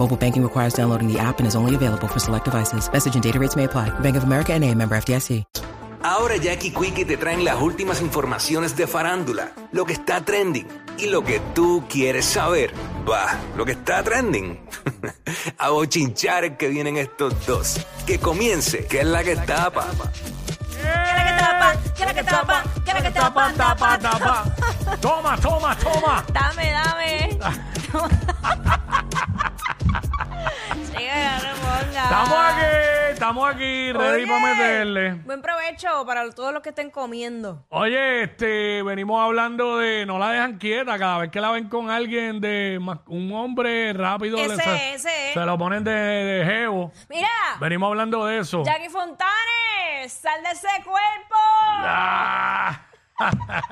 Mobile banking requires downloading the app and is only available for select devices. Message and data rates may apply. Bank of America and a member FDIC. Ahora Jackie Quickie te traen las últimas informaciones de farándula, lo que está trending y lo que tú quieres saber. Va, lo que está trending. A bochinchar es que vienen estos dos. Que comience, que es la que tapa. ¿Qué que tapa? ¿Qué que tapa? ¿Qué que tapa? tapa, tapa. Toma, toma, toma. Dame, dame. Estamos aquí, estamos aquí, ready para meterle. Buen provecho para todos los que estén comiendo. Oye, este, venimos hablando de no la dejan quieta cada vez que la ven con alguien de ma- un hombre rápido. le- Ese, se, ese. se lo ponen de, de jevo. Mira, Venimos hablando de eso. Jackie Fontanes, sal de ese cuerpo. Ah.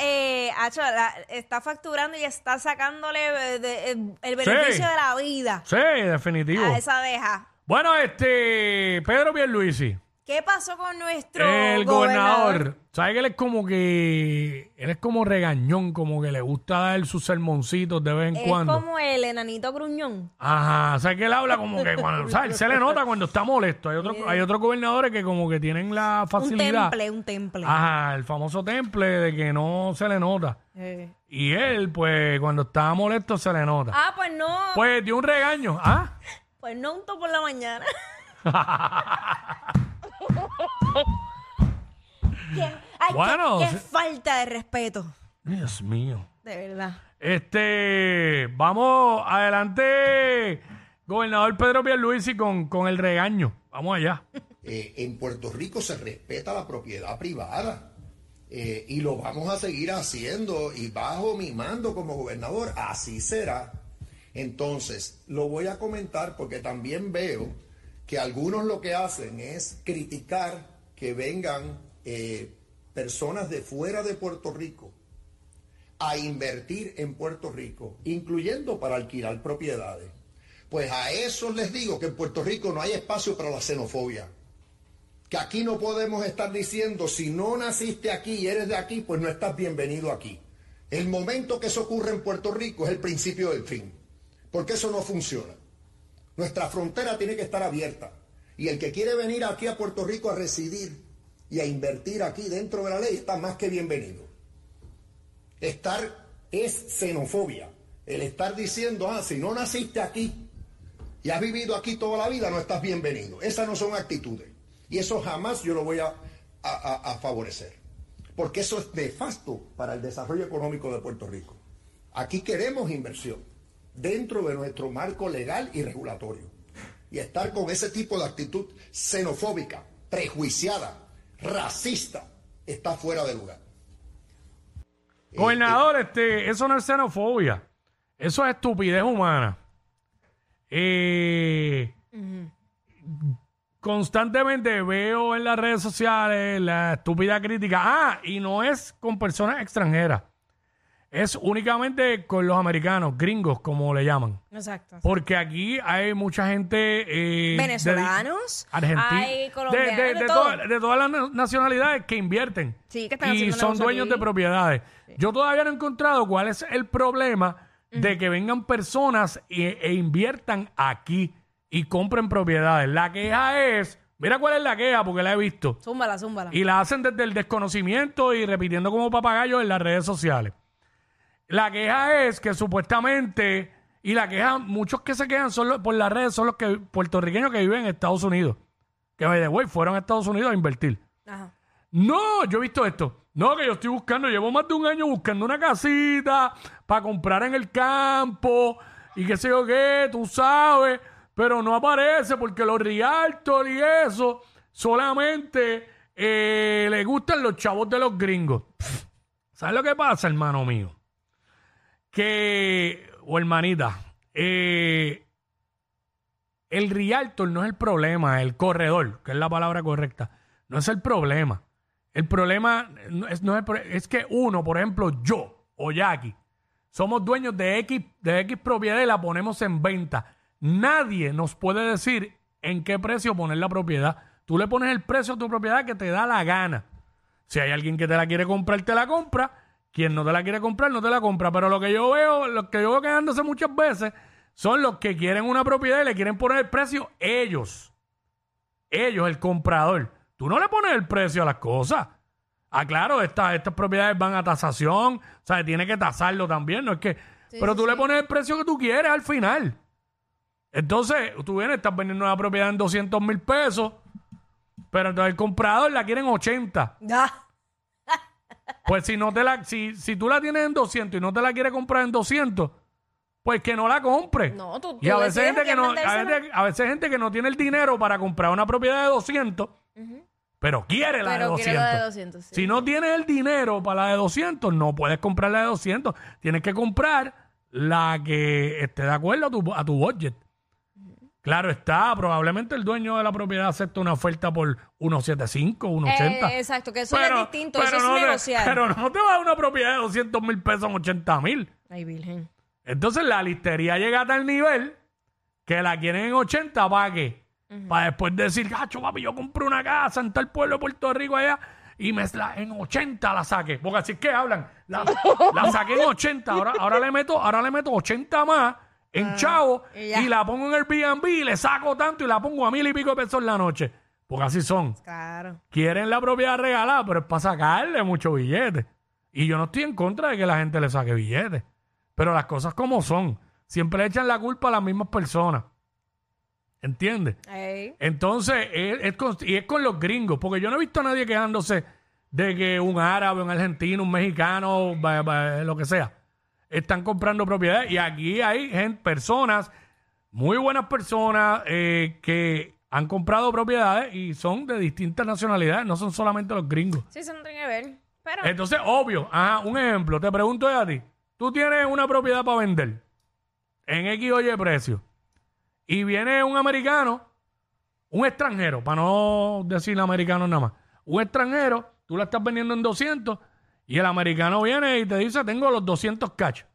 Eh, Acho, la- está facturando y está sacándole eh, de- eh, el beneficio de la vida Sí, definitivo. a esa deja. Bueno, este, Pedro Pierluisi, ¿Qué pasó con nuestro el gobernador, ¿sabe que él es como que, él es como regañón, como que le gusta dar sus sermoncitos de vez en Es cuando? como el enanito gruñón. Ajá, o sea que él habla como que cuando, o sea, él se le nota cuando está molesto. Hay otros, hay otros gobernadores que como que tienen la Un facilidad. temple, un temple. Ajá, el famoso temple de que no se le nota. Eh. Y él, pues, cuando está molesto se le nota. Ah, pues no. Pues dio un regaño. ¿Ah? Pues no unto por la mañana. Qué- ay, qué- Bueno, qué, sí. falta de respeto. Dios mío. De verdad. Este, vamos adelante, gobernador Pedro Pierluisi con, con el regaño. Vamos allá. Eh, en Puerto Rico se respeta la propiedad privada eh, y lo vamos a seguir haciendo y bajo mi mando como gobernador, así será. Entonces, lo voy a comentar porque también veo que algunos lo que hacen es criticar que vengan eh, personas de fuera de Puerto Rico a invertir en Puerto Rico, incluyendo para alquilar propiedades. Pues a esos les digo que en Puerto Rico no hay espacio para la xenofobia. Que aquí no podemos estar diciendo, si no naciste aquí y eres de aquí, pues no estás bienvenido aquí. El momento que eso ocurre en Puerto Rico es el principio del fin. Porque eso no funciona. Nuestra frontera tiene que estar abierta. Y el que quiere venir aquí a Puerto Rico a residir y a invertir aquí dentro de la ley está más que bienvenido. Estar es xenofobia. El estar diciendo, ah, si no naciste aquí y has vivido aquí toda la vida, no estás bienvenido. Esas no son actitudes. Y eso jamás yo lo voy a, a- a- favorecer. Porque eso es nefasto para el desarrollo económico de Puerto Rico. Aquí queremos inversión dentro de nuestro marco legal y regulatorio. Y estar con ese tipo de actitud xenofóbica, prejuiciada, racista, está fuera de lugar. Gobernador, este, eso no es xenofobia. Eso es estupidez humana. Eh, Constantemente veo en las redes sociales la estúpida crítica. Ah, y no es con personas extranjeras. Es únicamente con los americanos, gringos, como le llaman. Exacto. Porque aquí hay mucha gente... eh, Venezolanos, argentinos, hay colombianos, de, de- de de todo. toda- de todas las na- nacionalidades que invierten. Sí, que están y haciendo son negocio dueños aquí. de propiedades. Yo todavía no he encontrado cuál es el problema de que vengan personas e, e inviertan aquí y compren propiedades. La queja es, mira cuál es la queja, porque la he visto. Zúmbala, zúmbala. Y la hacen desde el desconocimiento y repitiendo como papagayos en las redes sociales. La queja es que supuestamente, y la queja, muchos que se quejan son los- por las redes son los que, puertorriqueños que viven en Estados Unidos. que by the way, fueron a Estados Unidos a invertir. Ajá. No, yo he visto esto. No, que yo estoy buscando, llevo más de un año buscando una casita para comprar en el campo y qué sé yo qué, tú sabes, pero no aparece porque los realtor y eso solamente eh, le gustan los chavos de los gringos. Pff, ¿Sabes lo que pasa, hermano mío? Que, o hermanita, eh, el realtor no es el problema, el corredor, que es la palabra correcta, no es el problema. El problema es, es que uno, por ejemplo, yo o Jackie, somos dueños de X, de X propiedad y la ponemos en venta. Nadie nos puede decir en qué precio poner la propiedad. Tú le pones el precio a tu propiedad que te da la gana. Si hay alguien que te la quiere comprar, te la compra. Quien no te la quiere comprar, no te la compra. Pero lo que yo veo, lo que yo veo quedándose muchas veces, son los que quieren una propiedad y le quieren poner el precio ellos. Ellos, el comprador. Tú no le pones el precio a las cosas. Ah, claro, estas estas propiedades van a tasación. O sea, tiene que tasarlo también. No es que. pero tú le pones el precio que tú quieres al final. Entonces, tú vienes, estás vendiendo una propiedad en 200 mil pesos. Pero entonces el comprador la quiere en 80. Ah, Pues si no te la, si, si tú la tienes en 200 y no te la quiere comprar en 200, pues que no la compre. No, tú- y tú a veces decides gente a que quién no, a vendérsela. veces, a veces gente que no tiene el dinero para comprar una propiedad de 200, pero quiere la de Pero 200. quiere la de 200, sí. Si no tienes el dinero para la de 200, no puedes comprar la de 200. Tienes que comprar la que esté de acuerdo a tu, a tu budget. Claro está, probablemente el dueño de la propiedad acepta una oferta por 1.75, 1.80. Eh, exacto, que eso es distinto, eso es no te- negociar. pero no te va a dar una propiedad de 200 mil pesos en 80 mil. Ay, virgen. Entonces la listería llega a tal nivel que la quieren en 80 para qué? Para después decir, gacho, papi, yo compré una casa en tal pueblo de Puerto Rico allá y me la, en 80 la saqué. Porque así es que hablan. La, la saqué en 80. Ahora, ahora, le meto, ahora le meto 80 más en chavo y la pongo en el Airbnb y le saco tanto y la pongo a mil y pico de pesos en la noche. Porque así son Claro. quieren la propiedad regalada, pero es para sacarle mucho billete. Y yo no estoy en contra de que la gente le saque billetes. Pero las cosas como son. Siempre le echan la culpa a las mismas personas. ¿Entiendes? Ey. Entonces, es, es con, y es con los gringos, porque yo no he visto a nadie quejándose de que un árabe, un argentino, un mexicano, lo que sea, están comprando propiedades. Y aquí hay gente, personas, muy buenas personas, eh, que han comprado propiedades y son de distintas nacionalidades, no son solamente los gringos. Sí, eso no tiene que ver. Pero, Entonces, obvio, ajá, un ejemplo, te pregunto yo a ti, tú tienes una propiedad para vender en X o Y precio y viene un americano, un extranjero, para no decir americano nada más, un extranjero, tú la estás vendiendo en 200 y el americano viene y te dice, tengo los 200 cachos.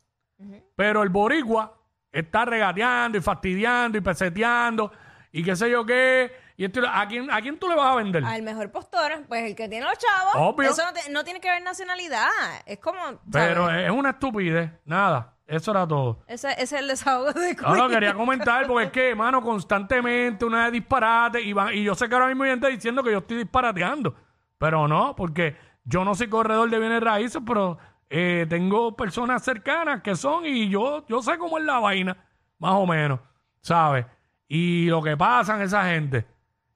Pero el boricua está regateando y fastidiando y peseteando y qué sé yo qué. Y esto, ¿a, quién, ¿A quién tú le vas a vender? al mejor postor, pues el que tiene los chavos. Obvio. Eso no, te- no tiene que ver nacionalidad. Es como. ¿sabes? Pero es una estupidez. Nada. Eso era todo. Ese, ese es el desahogo de No, no, quería comentar porque es que, mano, constantemente una de disparate y, van- y yo sé que ahora mismo hay gente diciendo que yo estoy disparateando, pero no, porque yo no soy corredor de bienes raíces, pero eh, tengo personas cercanas que son y yo, yo sé cómo es la vaina, más o menos, ¿sabes? Y lo que pasa en esa gente.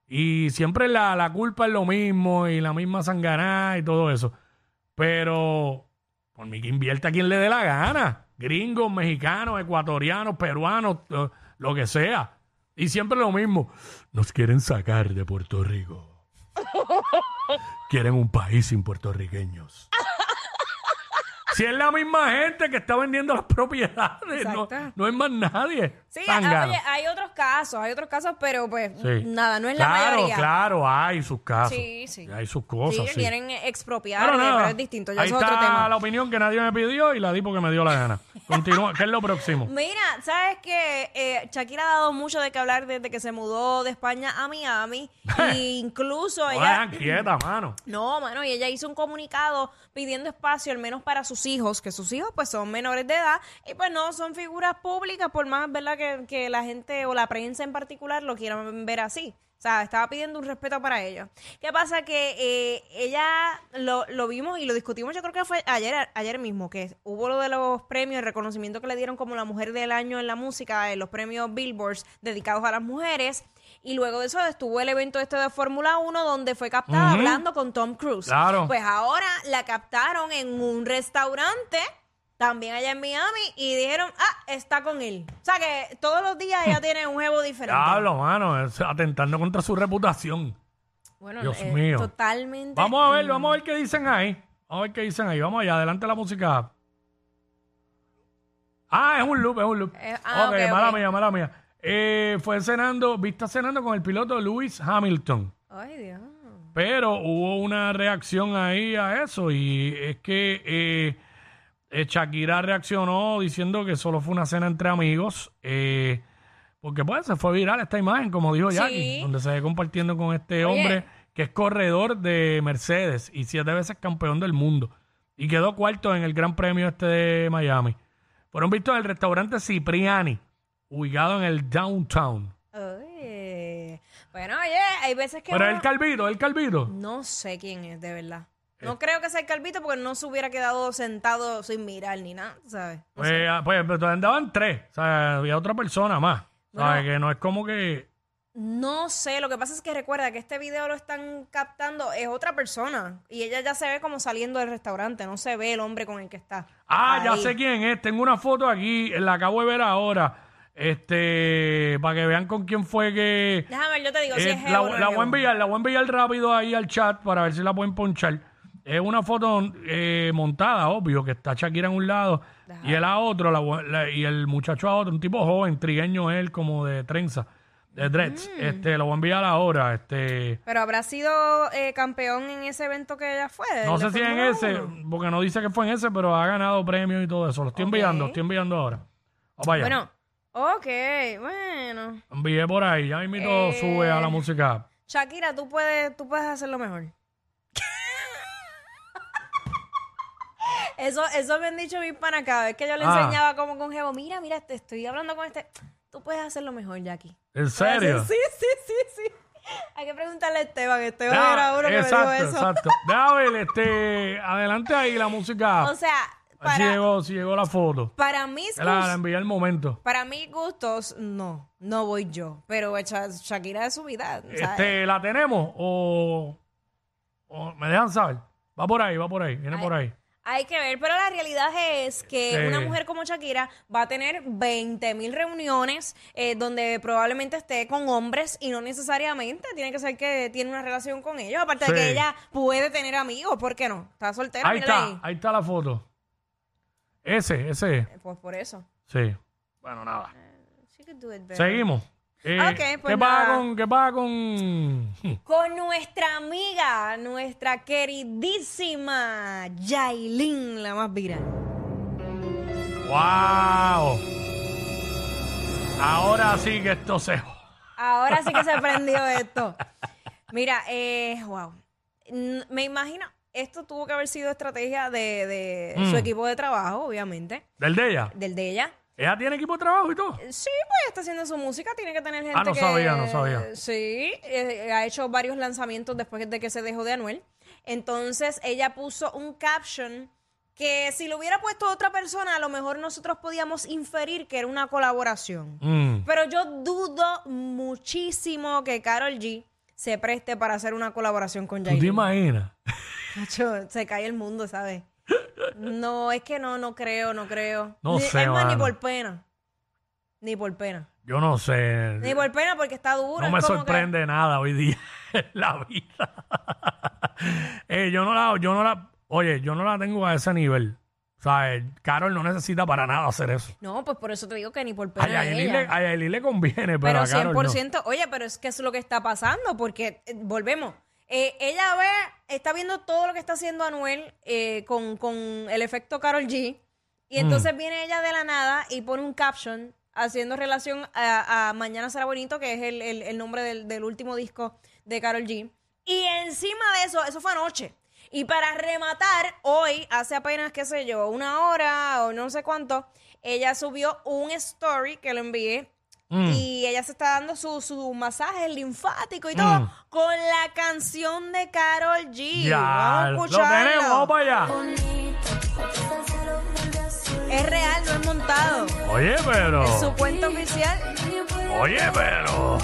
Y siempre la, la culpa es lo mismo y la misma sanganá y todo eso. Pero por mí invierta quien le dé la gana. Gringos, mexicanos, ecuatorianos, peruanos, lo que sea. Y siempre lo mismo. Nos quieren sacar de Puerto Rico. Quieren un país sin puertorriqueños. Si es la misma gente que está vendiendo las propiedades, no, Exacto. no es más nadie. Sí, ah, oye, hay otros casos, hay otros casos, pero pues Sí. nada, no es la claro, mayoría. Claro, hay sus casos. Sí, sí. Hay sus cosas. sí. quieren expropiar, Pero nada, pero es distinto, ya ahí es está otro tema. la opinión que nadie me pidió y la di porque me dio la gana. Continúa. ¿Qué es lo próximo? Mira, ¿sabes que eh, Shakira ha dado mucho de qué hablar desde que se mudó de España a Miami? e incluso No la ella... dejan quieta, mano. No, mano, y ella hizo un comunicado pidiendo espacio, al menos para sus hijos, que sus hijos pues son menores de edad y pues no son figuras públicas, por más, ¿verdad? Que, que la gente o la prensa en particular lo quieran ver así. O sea, estaba pidiendo un respeto para ellos. ¿Qué pasa? Que eh, ella lo, lo vimos y lo discutimos, yo creo que fue ayer, ayer mismo, que hubo lo de los premios, el reconocimiento que le dieron como la mujer del año en la música, en los premios Billboards dedicados a las mujeres. Y luego de eso estuvo el evento este de Fórmula 1 donde fue captada hablando con Tom Cruise. Claro. Pues ahora la captaron en un restaurante, también allá en Miami, y dijeron, ah, está con él. O sea que todos los días ella tiene un juego diferente. Diablo, mano, es atentando contra su reputación. Bueno, Dios eh, mío. totalmente. Vamos a ver, vamos a ver qué dicen ahí. Vamos a ver qué dicen ahí. Vamos allá, adelante la música. Ah, es un loop, es un loop. Eh, ah, ok, ok, mala mía, mala mía. Eh, fue cenando, vista cenando con el piloto Lewis Hamilton. Ay, Dios. Pero hubo una reacción ahí a eso y es que eh, Shakira reaccionó diciendo que solo fue una cena entre amigos. eh, porque pues se fue viral esta imagen, como dijo Sí. Jackie, donde se ve compartiendo con este Oye. hombre que es corredor de Mercedes y siete veces campeón del mundo. Y quedó cuarto en el Gran Premio este de Miami. Fueron vistos en el restaurante Cipriani, ubicado en el downtown. Oye. Bueno, oye, hay veces que. Pero uno- el Calvito, el Calvito. No sé quién es, de verdad. No creo que sea el Calvito porque no se hubiera quedado sentado sin mirar ni nada, ¿sabes? Pues, sé. ah, pues pero andaban tres, o sea, había otra persona más. Bueno. ¿Sabes? Que no es como que. No sé, lo que pasa es que recuerda que este video lo están captando, es otra persona. Y ella ya se ve como saliendo del restaurante, no se ve el hombre con el que está. Ah, ya Ahí. sé quién es. Tengo una foto aquí, la acabo de ver ahora. Este, para que vean con quién fue que. Déjame ver, yo te digo, si Eh, es la, o no es la voy a enviar, la voy a enviar rápido ahí al chat para ver si la pueden ponchar. Es una foto eh, montada, obvio, que está Shakira en un lado y él a otro, la la- y el muchacho a otro, un tipo joven, trigueño él, como de trenza, de dreads. Mm. Este, lo voy a enviar ahora. Este, Pero habrá sido eh, campeón en ese evento que ella fue. no sé si en ese, 1. porque no dice que fue en ese, pero ha ganado premios y todo eso. Lo estoy enviando, estoy enviando ahora. Vamos allá. Bueno, ok, bueno. Envié por ahí, ya mismo Eh. sube a la música. Shakira, tú puedes, tú puedes hacerlo mejor. Eso, eso me han dicho mis panas cada vez que yo le Ah. enseñaba como con Jevo. Mira, mira, te estoy hablando con este. Tú puedes hacerlo mejor, Jackie. ¿En serio? Sí, sí, sí, sí. Hay que preguntarle a Esteban. Esteban era uno que exacto, me dijo eso. exacto. Déjame ver, este, adelante ahí la música. O sea, si llegó, si llegó la foto. para mis La, la gustos, envié al momento. para mis gustos, no, no voy yo. Pero Sha- Shakira es su vida. ¿sabes? Este, ¿La tenemos o, o me dejan saber? Va por ahí, va por ahí, viene Ay. por ahí. Hay que ver, pero la realidad es que Sí. una mujer como Shakira va a tener 20 mil reuniones eh, donde probablemente esté con hombres y no necesariamente tiene que ser que tiene una relación con ellos. Aparte de que ella puede tener amigos, ¿por qué no? Está soltera, Ahí mírala está, ahí está la foto. Ese, ese. Eh, Pues por eso. Sí. Bueno, nada. She could do it better. Seguimos. Eh, Ok, pues ¿Qué pasa nada. con, qué pasa con... Con nuestra amiga, nuestra queridísima Yailin, la más viral. ¡Wow! Ahora sí que esto se... Ahora sí que se prendió esto. Mira, eh, wow. N- Me imagino, esto tuvo que haber sido estrategia de, de Mm. su equipo de trabajo, obviamente, ¿Del de ella? del de ella. ¿Ella tiene equipo de trabajo y todo? Sí, pues está haciendo su música, tiene que tener gente Ah, no que... sabía, no sabía. Sí, eh, ha hecho varios lanzamientos después de que se dejó de Anuel. Entonces, ella puso un caption que si lo hubiera puesto otra persona, a lo mejor nosotros podíamos inferir que era una colaboración. Mm. Pero yo dudo muchísimo que Carol G se preste para hacer una colaboración con ¿Tú te imaginas? Se cae el mundo, ¿sabes? No, es que no, no creo, no creo. No Ni- sé, Es más, ni mano. por pena. Ni por pena. Yo no sé. Ni por pena porque está duro. No me sorprende nada hoy día en la vida. Eh, yo no la, yo no la, oye, yo no la tengo a ese nivel. O sea, eh, Carol no necesita para nada hacer eso. No, pues por eso te digo que ni por A pena. Yailin ella. le, a Yailin le conviene, pero, pero a Carol no. 100%, oye, pero es que es lo que está pasando, porque eh, volvemos. Eh, ella ve, está viendo todo lo que está haciendo Anuel eh, con, con el efecto Carol G. Y Mm. entonces viene ella de la nada y pone un caption haciendo relación a, a Mañana será bonito, que es el, el- el nombre del, del último disco de Carol G. Y encima de eso, eso fue anoche. Y para rematar, hoy, hace apenas, qué sé yo, una hora o no sé cuánto, ella subió un story que lo envié Mm. y ella se está dando su, su masaje linfático y todo Mm. con la canción de Carol G. Ya, Vamos a lo tenemos, vamos para allá. Es real, no es montado. Oye, pero, Es su cuenta oficial. oye, pero,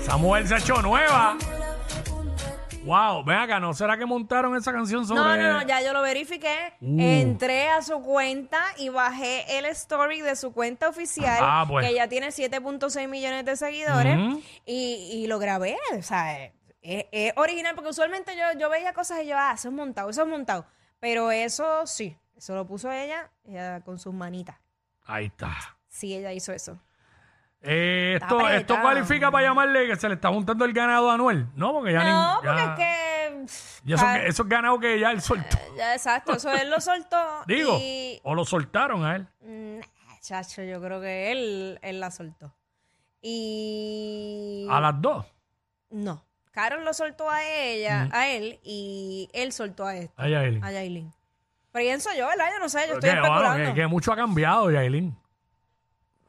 Esa mujer se ha hecho nueva. Wow, ven acá, ¿no será que montaron esa canción sobre...? No, no, no, ya yo lo verifiqué. Uh. Entré a su cuenta y bajé el story de su cuenta oficial, Ah, pues. que ya tiene 7.6 millones de seguidores, y, y lo grabé. O sea, es, es- es original, porque usualmente yo, yo veía cosas y yo, ah, eso es montado, eso es montado. Pero eso sí, eso lo puso ella, ella con sus manitas. Ahí está. Sí, ella hizo eso. Eh, Está esto, esto apretado. cualifica para llamarle que se le está juntando el ganado anual. No, porque ya no, ni- porque ya- es que... ya esos, ah, esos ganados que ya él soltó. Ya, exacto, eso él lo soltó. Digo, y- o lo soltaron a él. Nah, chacho, yo creo que él, él la soltó. Y. A las dos. No. Carol lo soltó a ella, a él, y él soltó a esta, A Yailin. a Yailin. Pero pienso yo, ¿verdad? Yo no sé, yo estoy Que, bueno, especulando. que, que mucho ha cambiado Yailin.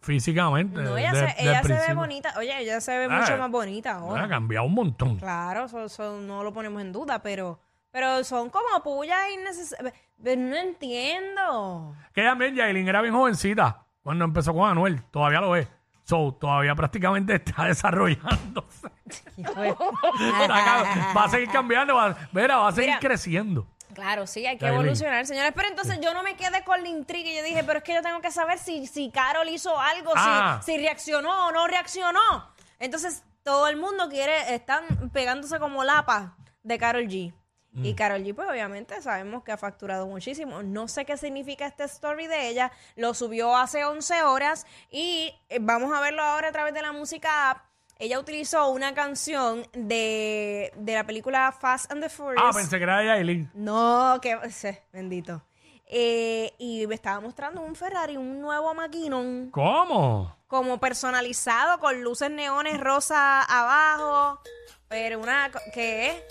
Físicamente. no, ella, se, ella se ve bonita. Oye, ella se ve Ah, mucho más bonita Ha ahora. cambiado un montón. Claro, eso, eso no lo ponemos en duda, pero, pero son como pullas innecesarias. No entiendo. Que también Yailin era bien jovencita cuando empezó con Anuel. Todavía lo es. So, todavía prácticamente está desarrollándose. Va a seguir cambiando, va, mira, va a seguir Mira. creciendo. Claro, sí, hay que evolucionar, señores. Pero entonces yo no me quedé con la intriga y yo dije, pero es que yo tengo que saber si, si Carol hizo algo, si- Ah. si, reaccionó o no reaccionó. Entonces todo el mundo quiere, están pegándose como lapas de Carol G. Y Mm. Carol G, pues obviamente sabemos que ha facturado muchísimo. No sé qué significa este story de ella. Lo subió hace 11 horas y eh, vamos a verlo ahora a través de la música app. Ella utilizó una canción de, de la película Fast and the Furious. Ah, pensé que era de Yailin. No, que sí, bendito. Eh, y me estaba mostrando un Ferrari, un nuevo maquinón, ¿Cómo? como personalizado con luces neones rosa abajo. Pero una ¿qué?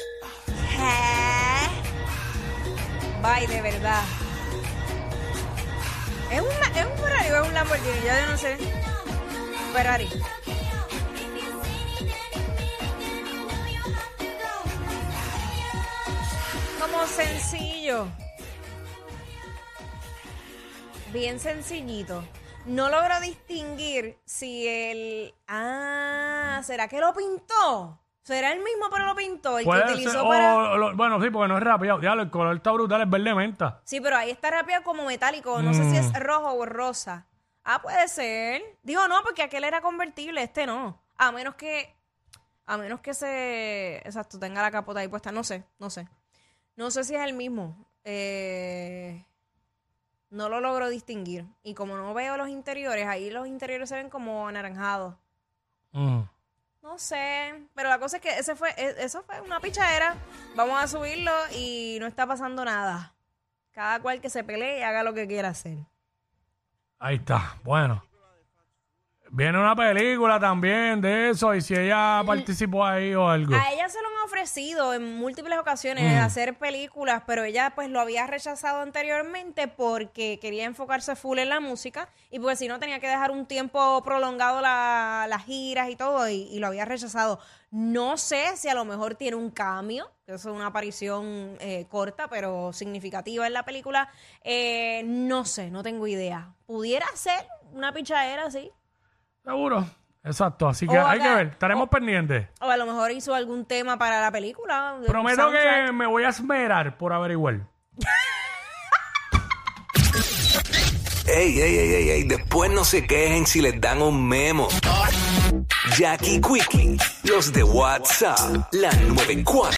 Bye, de verdad. ¿Es un, ma- ¿Es un Ferrari o es un Lamborghini? Ya yo no sé. Ferrari. Como sencillo. Bien sencillito. No logro distinguir si el... Ah, ¿será que lo pintó? ¿Será el mismo pero lo pintó? El que Puede utilizó ser, o para... lo- bueno, sí, porque no es. Diablo, el color está brutal, es verde menta. Sí, pero ahí está rapeado como metálico. No sé si es Mm. rojo o rosa. Ah, puede ser. Digo, no, porque aquel era convertible, este no. A menos que... A menos que se... Exacto, tenga la capota ahí puesta. No sé, no sé. No sé si es el mismo. Eh, no lo logro distinguir. Y como no veo los interiores, ahí los interiores se ven como anaranjados. Mm. No sé, pero la cosa es que ese fue, e- eso fue una pichadera. Vamos a subirlo y no está pasando nada. Cada cual que se pelee y haga lo que quiera hacer. Ahí está, bueno. Viene una película también de eso, y si ella participó ahí o algo. A ella se lo ofrecido en múltiples ocasiones hacer películas, pero ella pues lo había rechazado anteriormente porque quería enfocarse full en la música y porque si no tenía que dejar un tiempo prolongado la- las giras y todo y, y lo había rechazado. No sé si a lo mejor tiene un cambio, que eso es una aparición eh, corta pero significativa en la película. Eh, no sé, no tengo idea. Pudiera ser una pichadera así. Seguro. Exacto, así que O hay que ver, estaremos o- pendientes. O a lo mejor hizo algún tema para la película. un Prometo que me voy a esmerar por averiguar. Ey, ey, ey, ey, ey, después no se quejen si les dan un memo. Jackie Quickie, los de WhatsApp, la 94.